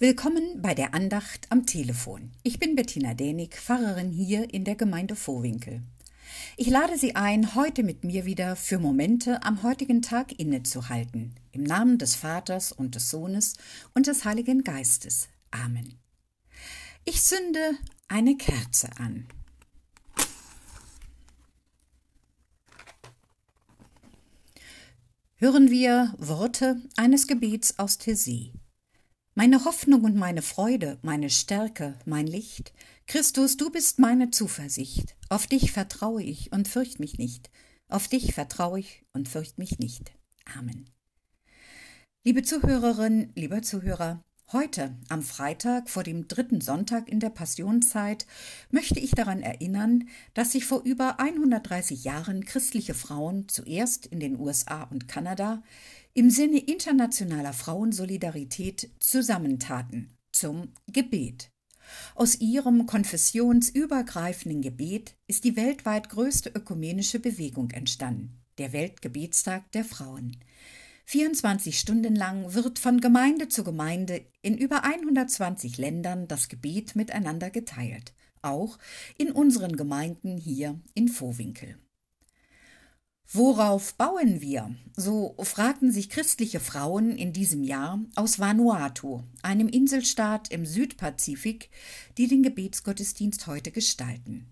Willkommen bei der Andacht am Telefon. Ich bin Bettina Dänig, Pfarrerin hier in der Gemeinde Vohwinkel. Ich lade Sie ein, heute mit mir wieder für Momente am heutigen Tag innezuhalten. Im Namen des Vaters und des Sohnes und des Heiligen Geistes. Amen. Ich zünde eine Kerze an. Hören wir Worte eines Gebets aus Tessé. Meine Hoffnung und meine Freude, meine Stärke, mein Licht. Christus, du bist meine Zuversicht. Auf dich vertraue ich und fürcht mich nicht. Auf dich vertraue ich und fürcht mich nicht. Amen. Liebe Zuhörerinnen, lieber Zuhörer, heute, am Freitag vor dem dritten Sonntag in der Passionszeit, möchte ich daran erinnern, dass sich vor über 130 Jahren christliche Frauen zuerst in den USA und Kanada im Sinne internationaler Frauensolidarität zusammentaten zum Gebet. Aus ihrem konfessionsübergreifenden Gebet ist die weltweit größte ökumenische Bewegung entstanden, der Weltgebetstag der Frauen. 24 Stunden lang wird von Gemeinde zu Gemeinde in über 120 Ländern das Gebet miteinander geteilt, auch in unseren Gemeinden hier in Vohwinkel. Worauf bauen wir? So fragten sich christliche Frauen in diesem Jahr aus Vanuatu, einem Inselstaat im Südpazifik, die den Gebetsgottesdienst heute gestalten.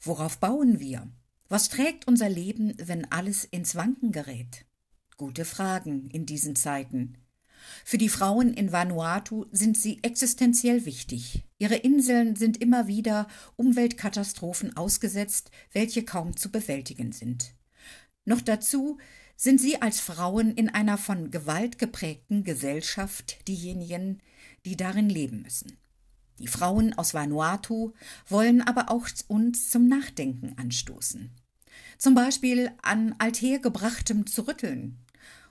Worauf bauen wir? Was trägt unser Leben, wenn alles ins Wanken gerät? Gute Fragen in diesen Zeiten. Für die Frauen in Vanuatu sind sie existenziell wichtig. Ihre Inseln sind immer wieder Umweltkatastrophen ausgesetzt, welche kaum zu bewältigen sind. Noch dazu sind sie als Frauen in einer von Gewalt geprägten Gesellschaft diejenigen, die darin leben müssen. Die Frauen aus Vanuatu wollen aber auch uns zum Nachdenken anstoßen. Zum Beispiel an althergebrachtem zu rütteln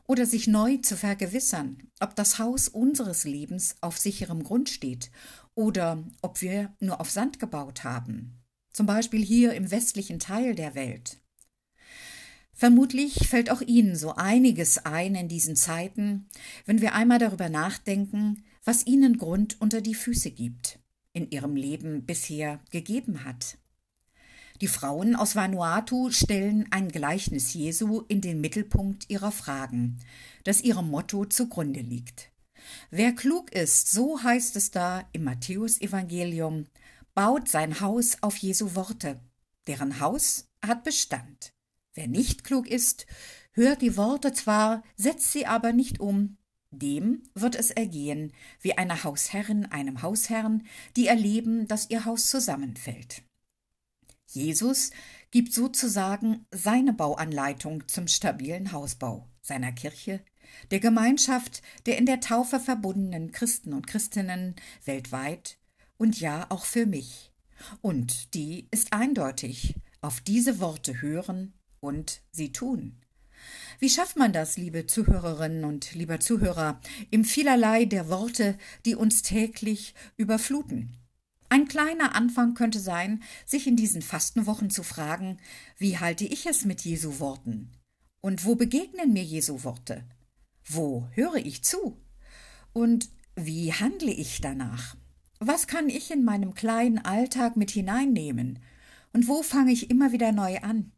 oder sich neu zu vergewissern, ob das Haus unseres Lebens auf sicherem Grund steht oder ob wir nur auf Sand gebaut haben. Zum Beispiel hier im westlichen Teil der Welt. Vermutlich fällt auch Ihnen so einiges ein in diesen Zeiten, wenn wir einmal darüber nachdenken, was Ihnen Grund unter die Füße gibt, in Ihrem Leben bisher gegeben hat. Die Frauen aus Vanuatu stellen ein Gleichnis Jesu in den Mittelpunkt ihrer Fragen, das ihrem Motto zugrunde liegt. Wer klug ist, so heißt es da im Matthäusevangelium, baut sein Haus auf Jesu Worte, deren Haus hat Bestand. Wer nicht klug ist, hört die Worte zwar, setzt sie aber nicht um, dem wird es ergehen wie einer Hausherrin einem Hausherrn, die erleben, dass ihr Haus zusammenfällt. Jesus gibt sozusagen seine Bauanleitung zum stabilen Hausbau seiner Kirche, der Gemeinschaft der in der Taufe verbundenen Christen und Christinnen weltweit und ja auch für mich. Und die ist eindeutig, auf diese Worte hören und sie tun. Wie schafft man das, liebe Zuhörerinnen und lieber Zuhörer, im vielerlei der Worte, die uns täglich überfluten? Ein kleiner Anfang könnte sein, sich in diesen Fastenwochen zu fragen, wie halte ich es mit Jesu Worten? Und wo begegnen mir Jesu Worte? Wo höre ich zu? Und wie handle ich danach? Was kann ich in meinem kleinen Alltag mit hineinnehmen? Und wo fange ich immer wieder neu an?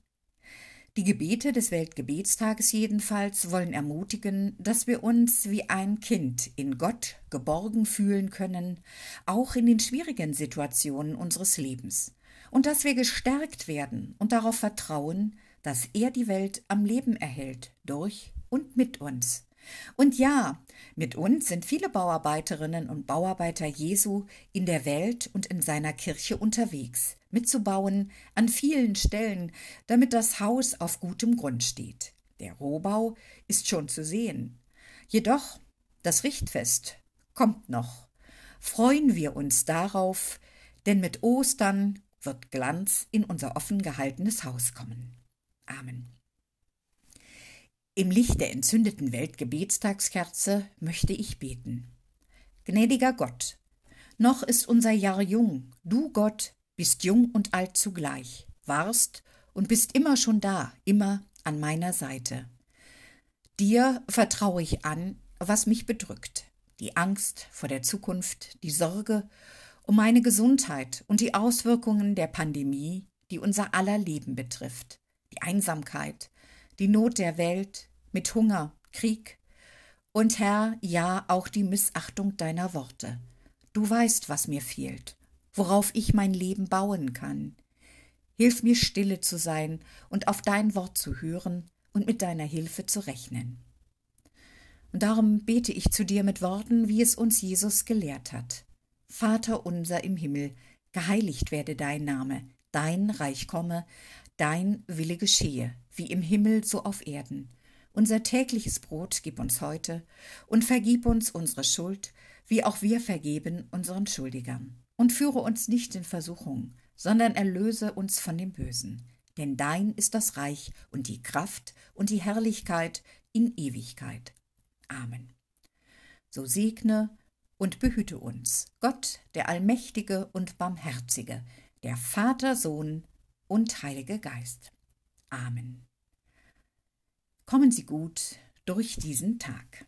Die Gebete des Weltgebetstages jedenfalls wollen ermutigen, dass wir uns wie ein Kind in Gott geborgen fühlen können, auch in den schwierigen Situationen unseres Lebens, und dass wir gestärkt werden und darauf vertrauen, dass er die Welt am Leben erhält, durch und mit uns. Und ja, mit uns sind viele Bauarbeiterinnen und Bauarbeiter Jesu in der Welt und in seiner Kirche unterwegs, mitzubauen an vielen Stellen, damit das Haus auf gutem Grund steht. Der Rohbau ist schon zu sehen. Jedoch das Richtfest kommt noch. Freuen wir uns darauf, denn mit Ostern wird Glanz in unser offen gehaltenes Haus kommen. Amen. Im Licht der entzündeten Weltgebetstagskerze möchte ich beten. Gnädiger Gott, noch ist unser Jahr jung, du Gott bist jung und alt zugleich, warst und bist immer schon da, immer an meiner Seite. Dir vertraue ich an, was mich bedrückt. die Angst vor der Zukunft, die Sorge um meine Gesundheit und die Auswirkungen der Pandemie, die unser aller Leben betrifft, die Einsamkeit, die Not der Welt mit Hunger, Krieg und Herr, ja auch die Missachtung deiner Worte. Du weißt, was mir fehlt, worauf ich mein Leben bauen kann. Hilf mir stille zu sein und auf dein Wort zu hören und mit deiner Hilfe zu rechnen. Und darum bete ich zu dir mit Worten, wie es uns Jesus gelehrt hat. Vater unser im Himmel, geheiligt werde dein Name, dein Reich komme, dein Wille geschehe, wie im Himmel so auf Erden. Unser tägliches Brot gib uns heute und vergib uns unsere Schuld, wie auch wir vergeben unseren Schuldigern. Und führe uns nicht in Versuchung, sondern erlöse uns von dem Bösen. Denn dein ist das Reich und die Kraft und die Herrlichkeit in Ewigkeit. Amen. So segne und behüte uns, Gott, der Allmächtige und Barmherzige, der Vater, Sohn und Heiliger Geist. Amen. Kommen Sie gut durch diesen Tag.